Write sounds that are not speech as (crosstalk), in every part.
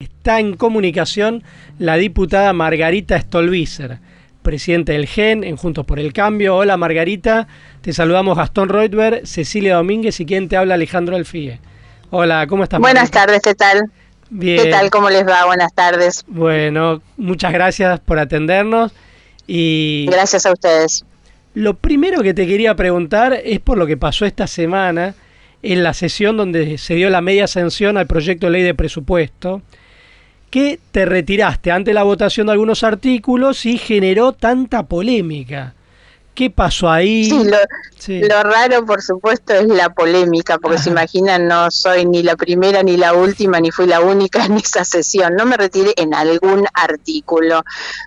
Está en comunicación la diputada Margarita Stolbizer, presidenta del GEN en Juntos por el Cambio. Hola Margarita, te saludamos Gastón Reutberg, Cecilia Domínguez y quien te habla Alejandro Alfie. Hola, ¿cómo estás? Buenas tardes, ¿qué tal? Bien. ¿Qué tal? ¿Cómo les va? Buenas tardes. Bueno, muchas gracias por atendernos y... Gracias a ustedes. Lo primero que te quería preguntar es por lo que pasó esta semana en la sesión donde se dio la media sanción al proyecto de ley de presupuesto que te retiraste ante la votación de algunos artículos y generó tanta polémica. ¿Qué pasó ahí? Sí lo, sí. lo, raro, por supuesto, es la polémica, porque Ajá. se imaginan, no soy ni la primera ni la última, ni fui la única (laughs) en esa sesión. No me retiré en algún artículo.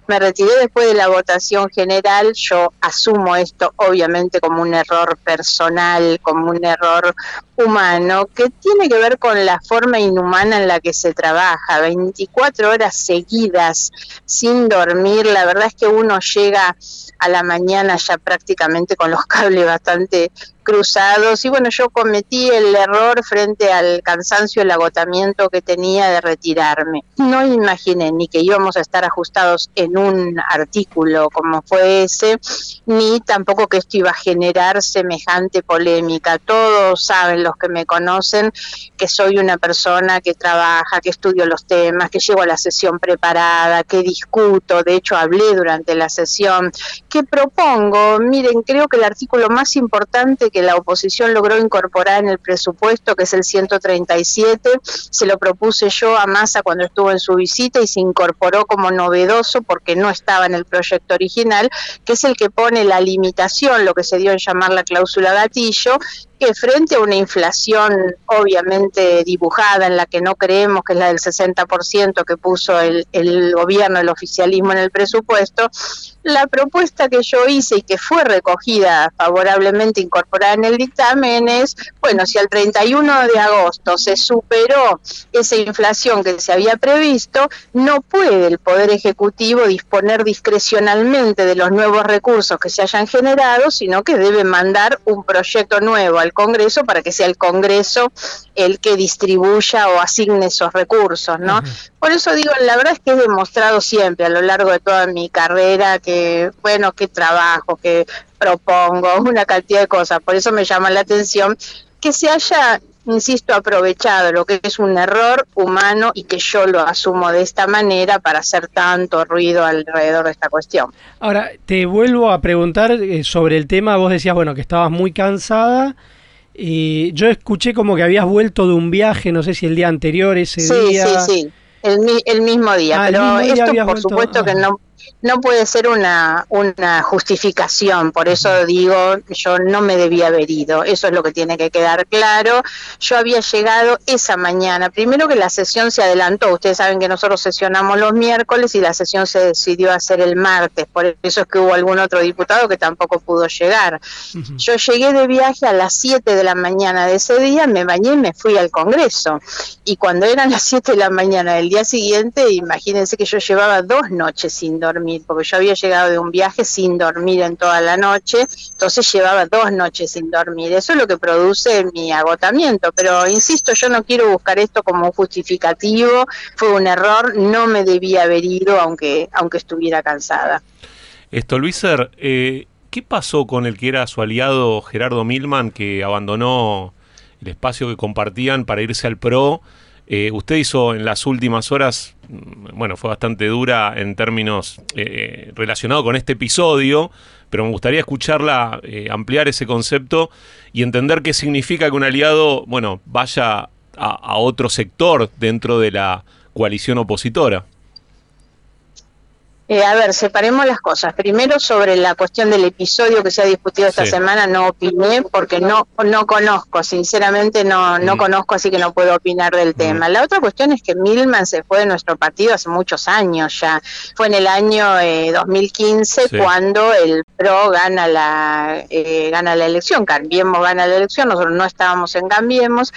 Me retiré después de la votación general. Yo asumo esto, obviamente, como un error personal, como un error humano, que tiene que ver con la forma inhumana en la que se trabaja. 24 horas seguidas, sin dormir. La verdad es que uno llega a la mañana ya prácticamente con los cables bastante cruzados y bueno, yo cometí el error frente al cansancio, el agotamiento que tenía de retirarme. No imaginé ni que íbamos a estar ajustados en un artículo como fue ese, ni tampoco que esto iba a generar semejante polémica. Todos saben, los que me conocen, que soy una persona que trabaja, que estudio los temas, que llego a la sesión preparada, que discuto, de hecho hablé durante la sesión, que propongo, miren, creo que el artículo más importante que la oposición logró incorporar en el presupuesto, que es el 137, se lo propuse yo a Massa cuando estuvo en su visita y se incorporó como novedoso porque no estaba en el proyecto original, que es el que pone la limitación, lo que se dio en llamar la cláusula gatillo, que frente a una inflación obviamente dibujada en la que no creemos que es la del 60% que puso el, el, gobierno, el oficialismo en el presupuesto, la propuesta que yo hice y que fue recogida favorablemente incorporada en el dictamen es, bueno, si al 31 de agosto se superó esa inflación que se había previsto, no puede el Poder Ejecutivo disponer discrecionalmente de los nuevos recursos que se hayan generado, sino que debe mandar un proyecto nuevo al Congreso para que sea el Congreso el que distribuya o asigne esos recursos, ¿no? Uh -huh. Por eso digo, la verdad es que he demostrado siempre a lo largo de toda mi carrera que, bueno, que trabajo, que propongo, (laughs) una cantidad de cosas. Por eso me llama la atención que se haya insisto, aprovechado lo que es un error humano y que yo lo asumo de esta manera para hacer tanto ruido alrededor de esta cuestión. Ahora, te vuelvo a preguntar eh, sobre el tema, vos decías, bueno, que estabas muy cansada. Y yo escuché como que habías vuelto de un viaje, no sé si el día anterior, ese sí, día. Sí, sí, sí, el, el mismo día. Ah, pero mismo día esto, por vuelto... supuesto, ah. que no no puede ser una, una justificación, por eso digo yo no me debía haber ido, eso es lo que tiene que quedar claro. Yo había llegado esa mañana, primero que la sesión se adelantó, ustedes saben que nosotros sesionamos los miércoles y la sesión se decidió hacer el martes, por eso es que hubo algún otro diputado que tampoco pudo llegar. Uh -huh. Yo llegué de viaje a las 7 de la mañana de ese día, me bañé y me fui al Congreso. Y cuando eran las 7 de la mañana del día siguiente, imagínense que yo llevaba dos noches sin dormir porque yo había llegado de un viaje sin dormir en toda la noche, entonces llevaba dos noches sin dormir. Eso es lo que produce mi agotamiento, pero insisto, yo no quiero buscar esto como un justificativo, fue un error, no me debía haber ido aunque, aunque estuviera cansada. Esto, Luiser, eh, ¿qué pasó con el que era su aliado Gerardo Milman, que abandonó el espacio que compartían para irse al PRO? Eh, usted hizo en las últimas horas, mm, bueno, fue bastante dura en términos eh, relacionados con este episodio, pero me gustaría escucharla, eh, ampliar ese concepto y entender qué significa que un aliado, bueno, vaya a otro sector dentro de la coalición opositora. Eh, a ver, separemos las cosas. Primero, sobre la cuestión del episodio que se ha discutido esta sí. semana, no opiné porque no no conozco, sinceramente no no mm. conozco, así que no puedo opinar del mm. tema. La otra cuestión es que Milman se fue de nuestro partido hace muchos años ya. Fue en el año eh, 2015 sí. cuando el PRO gana la eh, gana la elección, Cambiemos gana la elección, nosotros no estábamos en Cambiemos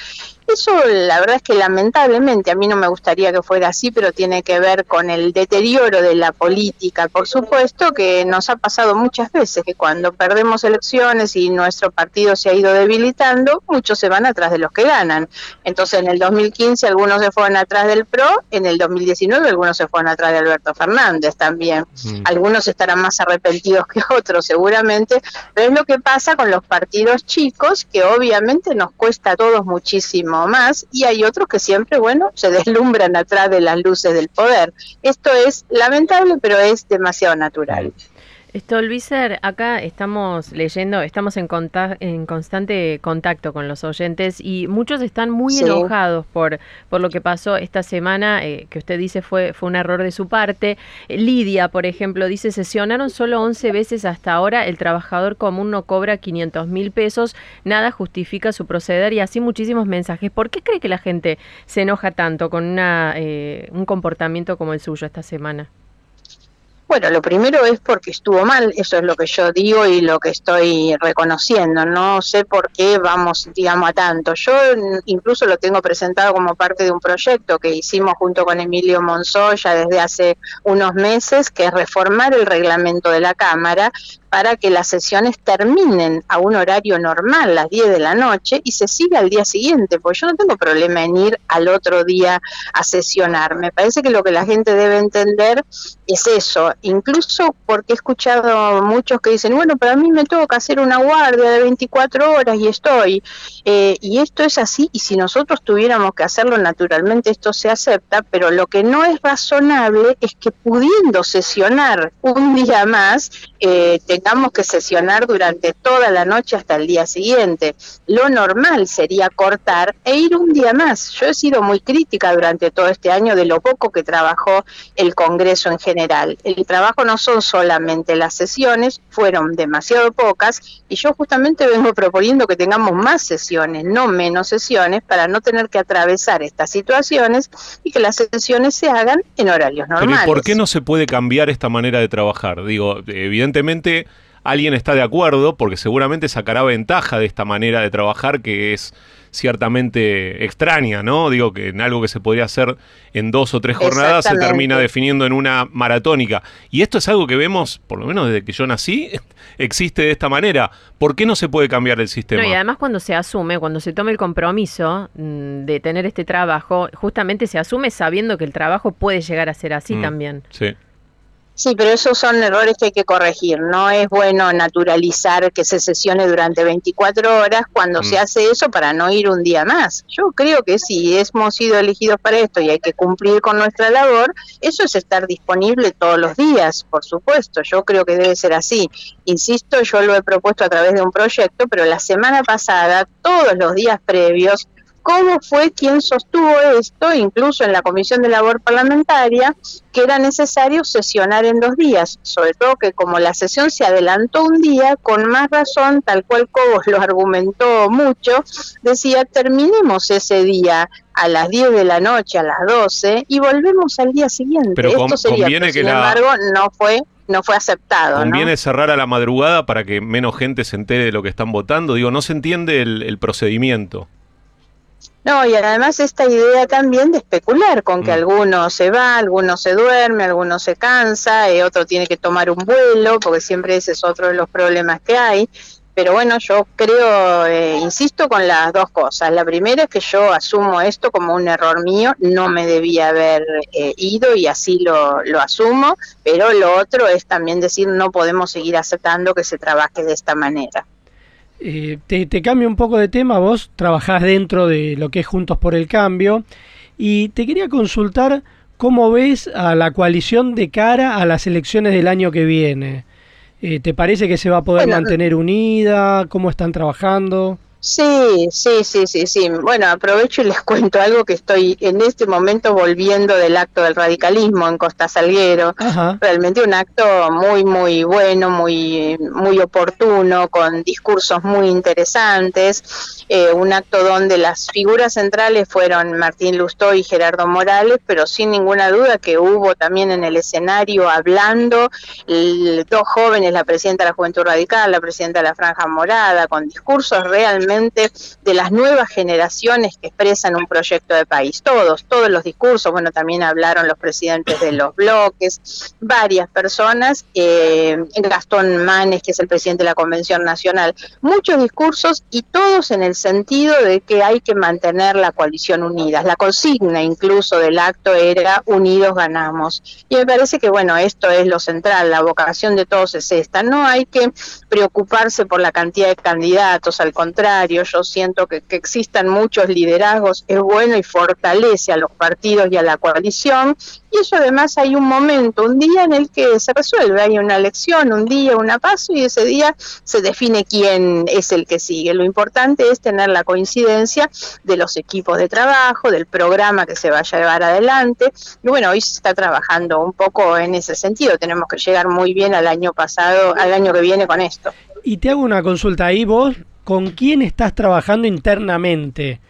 eso la verdad es que lamentablemente a mí no me gustaría que fuera así, pero tiene que ver con el deterioro de la política política, por supuesto, que nos ha pasado muchas veces, que cuando perdemos elecciones y nuestro partido se ha ido debilitando, muchos se van atrás de los que ganan. Entonces en el 2015 algunos se fueron atrás del PRO, en el 2019 algunos se fueron atrás de Alberto Fernández también. Mm. Algunos estarán más arrepentidos que otros seguramente, pero es lo que pasa con los partidos chicos, que obviamente nos cuesta a todos muchísimo más, y hay otros que siempre, bueno, se (laughs) deslumbran atrás de las luces del poder. Esto es lamentable, pero es demasiado natural. Stolbizer, acá estamos leyendo, estamos en, en constante contacto con los oyentes y muchos están muy enojados por, por lo que pasó esta semana, eh, que usted dice fue, fue un error de su parte. Lidia, por ejemplo, dice, sesionaron solo 11 veces hasta ahora, el trabajador común no cobra 500 mil pesos, nada justifica su proceder y así muchísimos mensajes. ¿Por qué cree que la gente se enoja tanto con una, eh, un comportamiento como el suyo esta semana? Bueno, lo primero es porque estuvo mal, eso es lo que yo digo y lo que estoy reconociendo. No sé por qué vamos, digamos, a tanto. Yo incluso lo tengo presentado como parte de un proyecto que hicimos junto con Emilio Monzoya desde hace unos meses, que es reformar el reglamento de la Cámara para que las sesiones terminen a un horario normal, las 10 de la noche, y se siga al día siguiente, porque yo no tengo problema en ir al otro día a sesionar. Me parece que lo que la gente debe entender es eso, incluso porque he escuchado muchos que dicen, bueno, pero a mí me que hacer una guardia de 24 horas y estoy. Eh, y esto es así, y si nosotros tuviéramos que hacerlo naturalmente, esto se acepta, pero lo que no es razonable es que pudiendo sesionar un día más, eh, tengamos que sesionar durante toda la noche hasta el día siguiente. Lo normal sería cortar e ir un día más. Yo he sido muy crítica durante todo este año de lo poco que trabajó el Congreso en general. El trabajo no son solamente las sesiones, fueron demasiado pocas y yo justamente vengo proponiendo que tengamos más sesiones, no menos sesiones, para no tener que atravesar estas situaciones y que las sesiones se hagan en horarios normales. Pero ¿y por qué no se puede cambiar esta manera de trabajar? Digo, evidentemente alguien está de acuerdo porque seguramente sacará ventaja de esta manera de trabajar que es ciertamente extraña, ¿no? Digo que en algo que se podría hacer en dos o tres jornadas se termina definiendo en una maratónica. Y esto es algo que vemos, por lo menos desde que yo nací, (laughs) existe de esta manera. ¿Por qué no se puede cambiar el sistema? y además cuando se asume, cuando se toma el compromiso mm, de tener este trabajo, justamente se asume sabiendo que el trabajo puede llegar a ser así mm, también. Sí. Sí, pero esos son errores que hay que corregir. No es bueno naturalizar que se sesione durante 24 horas cuando se mm. hace eso para no ir un día más. Yo creo que si hemos sido elegidos para esto y hay que cumplir con nuestra labor, eso es estar disponible todos los días, por supuesto. Yo creo que debe ser así. Insisto, yo lo he propuesto a través de un proyecto, pero la semana pasada, todos los días previos, cómo fue quien sostuvo esto, incluso en la Comisión de Labor Parlamentaria, que era necesario sesionar en dos días, sobre todo que como la sesión se adelantó un día, con más razón, tal cual Cobos lo argumentó mucho, decía, terminemos ese día a las 10 de la noche, a las 12, y volvemos al día siguiente. Pero Esto sería, conviene que sin embargo, no fue no fue aceptado. Conviene cerrar a la madrugada para que menos gente se entere de lo que están votando. Digo, no se entiende el procedimiento. No, y además esta idea también de especular con que mm. alguno se va, alguno se duerme, alguno se cansa, y otro tiene que tomar un vuelo, porque siempre ese es otro de los problemas que hay. Pero bueno, yo creo, eh, insisto con las dos cosas. La primera es que yo asumo esto como un error mío, no me debía haber eh, ido y así lo, lo asumo, pero lo otro es también decir no podemos seguir aceptando que se trabaje de esta manera. Eh, te, te, cambio un poco de tema, vos trabajás dentro de lo que es Juntos por el Cambio y te quería consultar cómo ves a la coalición de cara a las elecciones del año que viene. Eh, ¿Te parece que se va a poder mantener unida? ¿Cómo están trabajando? Sí, sí, sí, sí, sí. Bueno, aprovecho y les (laughs) cuento algo que estoy en este momento volviendo del acto del radicalismo en Costa Salguero. Realmente un acto muy, muy bueno, muy, muy oportuno, con discursos muy interesantes. Eh, un acto donde las figuras centrales fueron Martín Lustó y Gerardo Morales, pero sin ninguna duda que hubo también en el escenario hablando dos jóvenes, la presidenta de la Juventud Radical, la presidenta de la Franja Morada, con discursos realmente de las nuevas generaciones que expresan un proyecto de país. Todos, todos los discursos, bueno, también hablaron los presidentes de los bloques, varias personas, eh, Gastón Manes, que es el presidente de la Convención Nacional, muchos discursos y todos en el sentido de que hay que mantener la coalición unida. La consigna incluso del acto era unidos ganamos. Y me parece que, bueno, esto es lo central, la vocación de todos es esta. No hay que preocuparse por la cantidad de candidatos, al contrario, yo siento que, que existan muchos liderazgos es bueno y fortalece a los partidos y a la coalición. Y eso además hay un momento, un día en el que se resuelve, hay una elección, un día, una paso y ese día se define quién es el que sigue. Lo importante es tener la coincidencia de los equipos de trabajo, del programa que se vaya a llevar adelante. Y bueno, hoy se está trabajando un poco en ese sentido. Tenemos que llegar muy bien al año pasado, al año que viene con esto. Y te hago una consulta ahí, vos, ¿con quién estás trabajando internamente?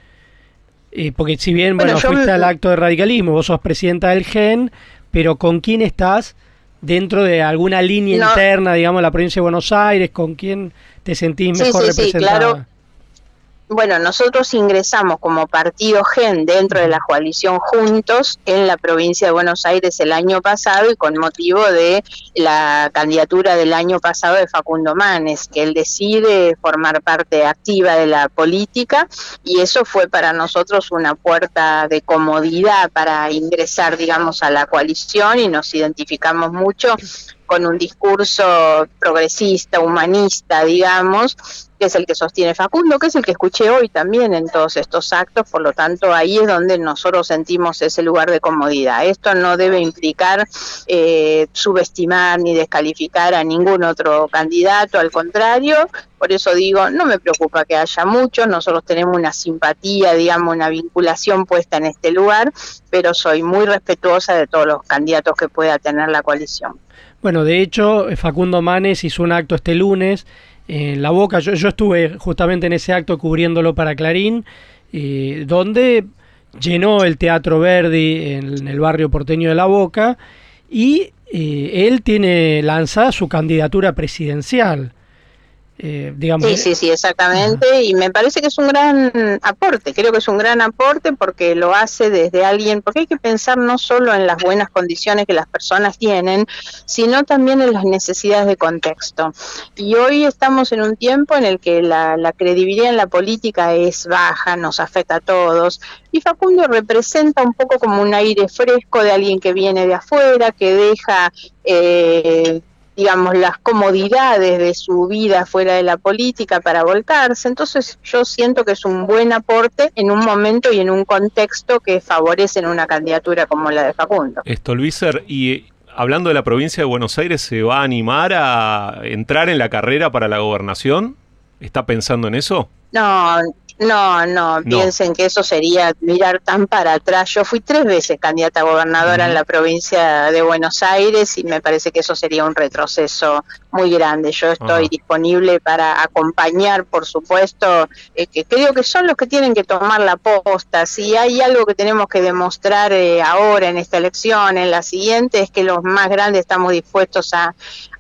Eh, porque si bien, bueno, fuiste al acto de radicalismo, vos sos presidenta del GEN, pero ¿con quién estás dentro de alguna línea interna, digamos, la provincia de Buenos Aires? ¿Con quién te sentís mejor sí, representada? claro bueno, nosotros ingresamos como partido GEN dentro de la coalición Juntos en la provincia de Buenos Aires el año pasado y con motivo de la candidatura del año pasado de Facundo Manes, que él decide formar parte activa de la política y eso fue para nosotros una puerta de comodidad para ingresar, digamos, a la coalición y nos identificamos mucho con un discurso progresista, humanista, digamos, que es el que sostiene Facundo, que es el que escuché hoy también en todos estos actos, por lo tanto ahí es donde nosotros sentimos ese lugar de comodidad. Esto no debe implicar eh, subestimar ni descalificar a ningún otro candidato, al contrario, por eso digo, no me preocupa que haya muchos, nosotros tenemos una simpatía, digamos, una vinculación puesta en este lugar, pero soy muy respetuosa de todos los candidatos que pueda tener la coalición. Bueno, de hecho, Facundo Manes hizo un acto este lunes en La Boca. Yo, yo estuve justamente en ese acto cubriéndolo para Clarín, eh, donde llenó el Teatro Verdi en, el barrio porteño de La Boca y eh, él tiene lanzada su candidatura presidencial. Eh, digamos. Sí, sí, sí, exactamente. Y me parece que es un gran aporte. Creo que es un gran aporte porque lo hace desde alguien, porque hay que pensar no solo en las buenas condiciones que las personas tienen, sino también en las necesidades de contexto. Y hoy estamos en un tiempo en el que la, la credibilidad en la política es baja, nos afecta a todos. Y Facundo representa un poco como un aire fresco de alguien que viene de afuera, que deja... Eh, digamos, las comodidades de su vida fuera de la política para volcarse. Entonces yo siento que es un buen aporte en un momento y en un contexto que favorecen una candidatura como la de Facundo. Esto, Luiser, y eh, hablando de la provincia de Buenos Aires, ¿se va a animar a entrar en la carrera para la gobernación? ¿Está pensando en eso? No, no, no, piensen que eso sería mirar tan para atrás. Yo fui tres veces candidata a gobernadora en la provincia de Buenos Aires y me parece que eso sería un retroceso muy grande. Yo estoy disponible para acompañar, por supuesto, eh, que creo que son los que tienen que tomar la posta. Si hay algo que tenemos que demostrar eh, ahora en esta elección, en la siguiente, es que los más grandes estamos dispuestos a,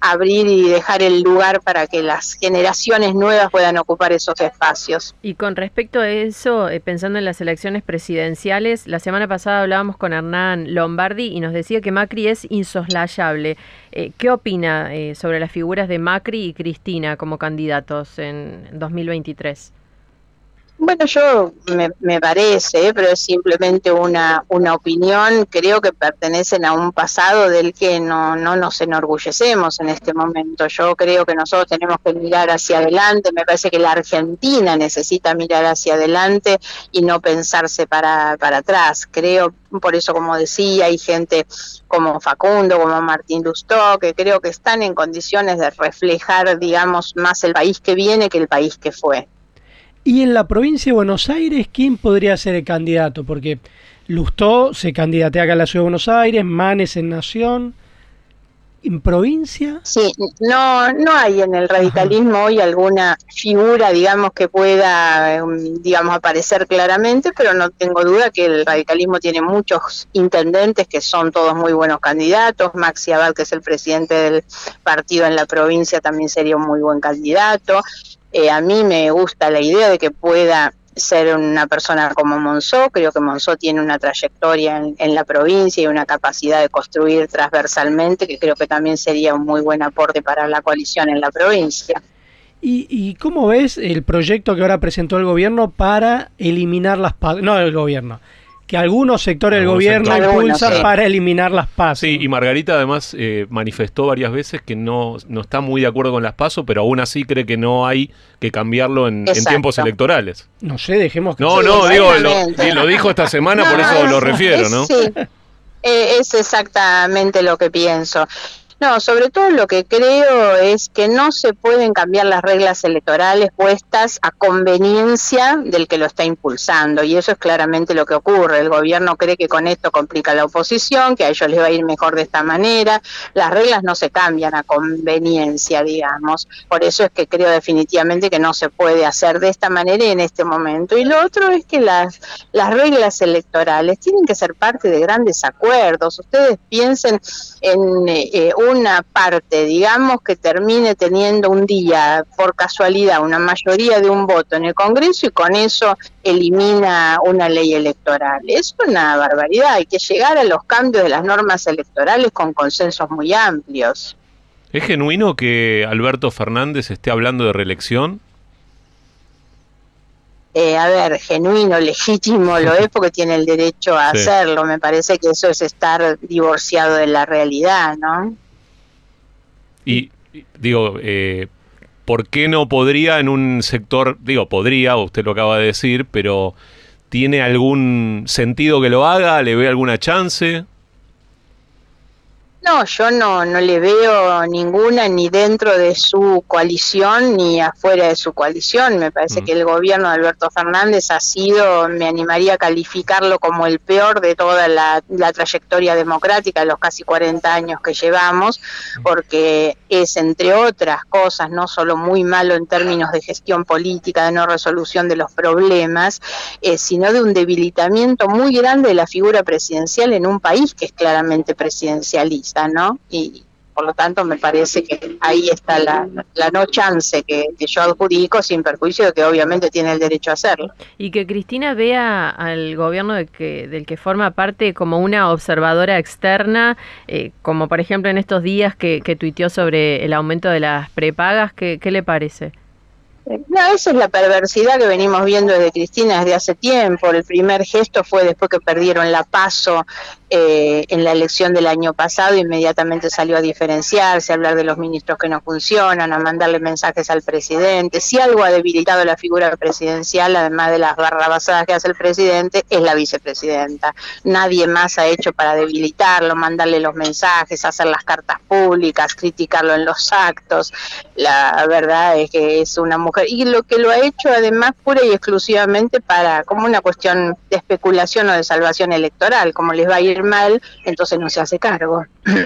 abrir y dejar el lugar para que las generaciones nuevas puedan ocupar esos espacios. Y con respecto a eso, eh, pensando en las elecciones presidenciales, la semana pasada hablábamos con Hernán Lombardi y nos decía que Macri es insoslayable. Eh, ¿Qué opina eh, sobre las figuras de Macri y Cristina como candidatos en 2023? Bueno, yo me, parece, pero es simplemente una, una opinión. Creo que pertenecen a un pasado del que no, no nos enorgullecemos en este momento. Yo creo que nosotros tenemos que mirar hacia adelante. Me parece que la Argentina necesita mirar hacia adelante y no pensarse para, para atrás. Creo, por eso, como decía, hay gente como Facundo, como Martín Lustó, que creo que están en condiciones de reflejar, digamos, más el país que viene que el país que fue. Y en la provincia de Buenos Aires, ¿quién podría ser el candidato? Porque Lustó se candidatea acá en la ciudad de Buenos Aires, Manes en Nación. ¿En provincia? Sí, no, no hay en el radicalismo hoy alguna figura, digamos, que pueda, em, digamos, aparecer claramente, pero no tengo duda que el radicalismo tiene muchos intendentes que son todos muy buenos candidatos. Maxi Abad, que es el presidente del partido en la provincia, también sería un muy buen candidato. Eh, a mí me gusta la idea de que pueda ser una persona como Monzó, creo que Monzó tiene una trayectoria en, la provincia y una capacidad de construir transversalmente, que creo que también sería un muy buen aporte para la coalición en la provincia. ¿Y, y cómo ves el proyecto que ahora presentó el gobierno para eliminar las... No, el gobierno que algunos sectores del gobierno impulsan para eliminar las PASO. Sí, y Margarita además eh, manifestó varias veces que no, no está muy de acuerdo con las PASO, pero aún así cree que no hay que cambiarlo en, tiempos electorales. No sé, dejemos que... No, no, digo, lo, dijo esta semana, (laughs) por eso lo refiero, ¿no? Sí, eh, es exactamente lo que pienso. No, sobre todo lo que creo es que no se pueden cambiar las reglas electorales puestas a conveniencia del que lo está impulsando y eso es claramente lo que ocurre. El gobierno cree que con esto complica la oposición, que a ellos les va a ir mejor de esta manera. Las reglas no se cambian a conveniencia, digamos. Por eso es que creo definitivamente que no se puede hacer de esta manera en este momento. Y lo otro es que las, las reglas electorales tienen que ser parte de grandes acuerdos. Ustedes piensen en eh, una parte, digamos, que termine teniendo un día, por casualidad, una mayoría de un voto en el Congreso y con eso elimina una ley electoral. Es una barbaridad, hay que llegar a los cambios de las normas electorales con consensos muy amplios. ¿Es genuino que Alberto Fernández esté hablando de reelección? Eh, a ver, genuino, legítimo lo es porque tiene el derecho a (laughs) hacerlo. Me parece que eso es estar divorciado de la realidad, ¿no? Y digo, eh, ¿por qué no podría en un sector, digo, podría, usted lo acaba de decir, pero ¿tiene algún sentido que lo haga? ¿Le ve alguna chance? No, yo no, no le veo ninguna ni dentro de su coalición ni afuera de su coalición. Me parece mm. que el gobierno de Alberto Fernández ha sido, me animaría a calificarlo como el peor de toda la, trayectoria democrática de los casi 40 años que llevamos, porque es, entre otras cosas, no solo muy malo en términos de gestión política, de no resolución de los problemas, eh, sino de un debilitamiento muy grande de la figura presidencial en un país que es claramente presidencialista. ¿No? Y por lo tanto me parece que ahí está la, no chance que, yo adjudico sin perjuicio de que obviamente tiene el derecho a hacerlo. Y que Cristina vea al gobierno de que, del que forma parte como una observadora externa, eh, como por ejemplo en estos días que, que tuiteó sobre el aumento de las prepagas, ¿qué, qué le parece? No, esa es la perversidad que venimos viendo desde Cristina desde hace tiempo. El primer gesto fue después que perdieron la paso eh, en la elección del año pasado, inmediatamente salió a diferenciarse, a hablar de los ministros que no funcionan, a mandarle mensajes al presidente. Si algo ha debilitado la figura presidencial, además de las barrabasadas que hace el presidente, es la vicepresidenta. Nadie más ha hecho para debilitarlo, mandarle los mensajes, hacer las cartas públicas, criticarlo en los actos. La verdad es que es una mujer y lo que lo ha hecho además pura y exclusivamente para como una cuestión de especulación o de salvación electoral, como les va a ir mal, entonces no se hace cargo. (coughs)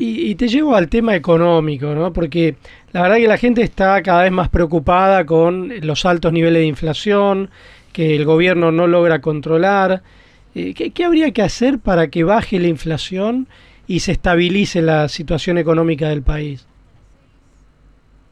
Y, te llevo al tema económico, ¿no? Porque la verdad que la gente está cada vez más preocupada con los altos niveles de inflación, que el gobierno no logra controlar. Eh, ¿Qué habría que hacer para que baje la inflación y se estabilice la situación económica del país?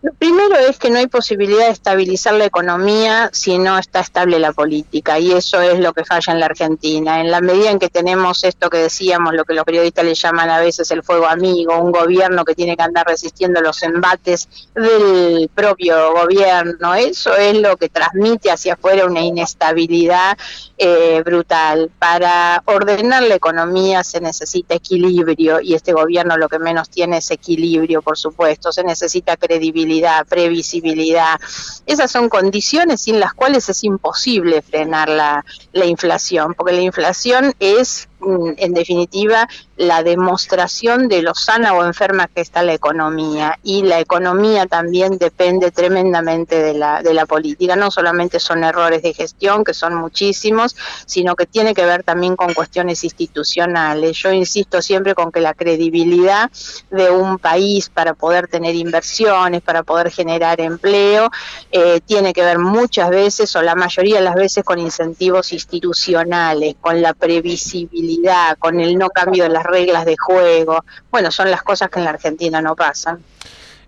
Lo primero es que no hay posibilidad de estabilizar la economía si no está estable la política y eso es lo que falla en la Argentina. En la medida en que tenemos esto que decíamos, lo que los periodistas le llaman a veces el fuego amigo, un gobierno que tiene que andar resistiendo los embates del propio gobierno, eso es lo que transmite hacia afuera una inestabilidad eh, brutal. Para ordenar la economía se necesita equilibrio y este gobierno lo que menos tiene es equilibrio, por supuesto, se necesita credibilidad previsibilidad. Esas son condiciones sin las cuales es imposible frenar la, la inflación, porque la inflación es en definitiva, la demostración de lo sana o enferma que está la economía. Y la economía también depende tremendamente de la, de la política. No solamente son errores de gestión, que son muchísimos, sino que tiene que ver también con cuestiones institucionales. Yo insisto siempre con que la credibilidad de un país para poder tener inversiones, para poder generar empleo, eh, tiene que ver muchas veces o la mayoría de las veces con incentivos institucionales, con la previsibilidad con el no cambio de las reglas de juego. Bueno, son las cosas que en la Argentina no pasan.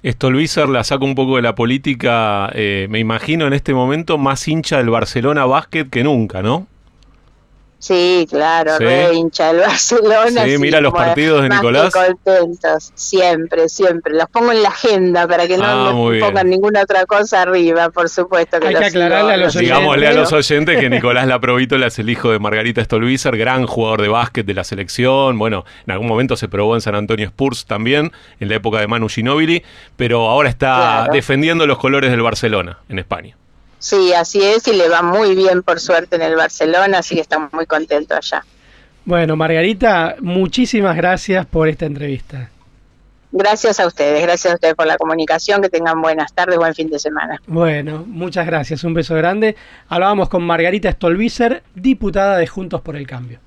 Stolbizer la saco un poco de la política, eh, me imagino en este momento más hincha del Barcelona Basket que nunca, ¿no? Sí, claro, re hincha del (laughs) Barcelona. Sí, mira los partidos de Nicolás. contentos, siempre, siempre. Los pongo en la agenda para que no ah, pongan ninguna otra cosa arriba, por supuesto. Que Hay que aclararle a los oyentes. Digámosle a los oyentes que (laughs) Nicolás Laprovítola es el hijo de Margarita Stolbizer, gran jugador de básquet de la selección. Bueno, en algún momento se probó en San Antonio Spurs también, en la época de Manu Ginóbili, pero ahora está defendiendo los colores del Barcelona en España. Sí, así es, y le va muy bien por suerte en el Barcelona, así que estamos muy contentos allá. Bueno, Margarita, muchísimas gracias por esta entrevista. Gracias a ustedes, gracias a ustedes por la comunicación, que tengan buenas tardes, buen fin de semana. Bueno, muchas gracias, un beso grande. Hablábamos con Margarita Stolbizer, diputada de Juntos por el Cambio.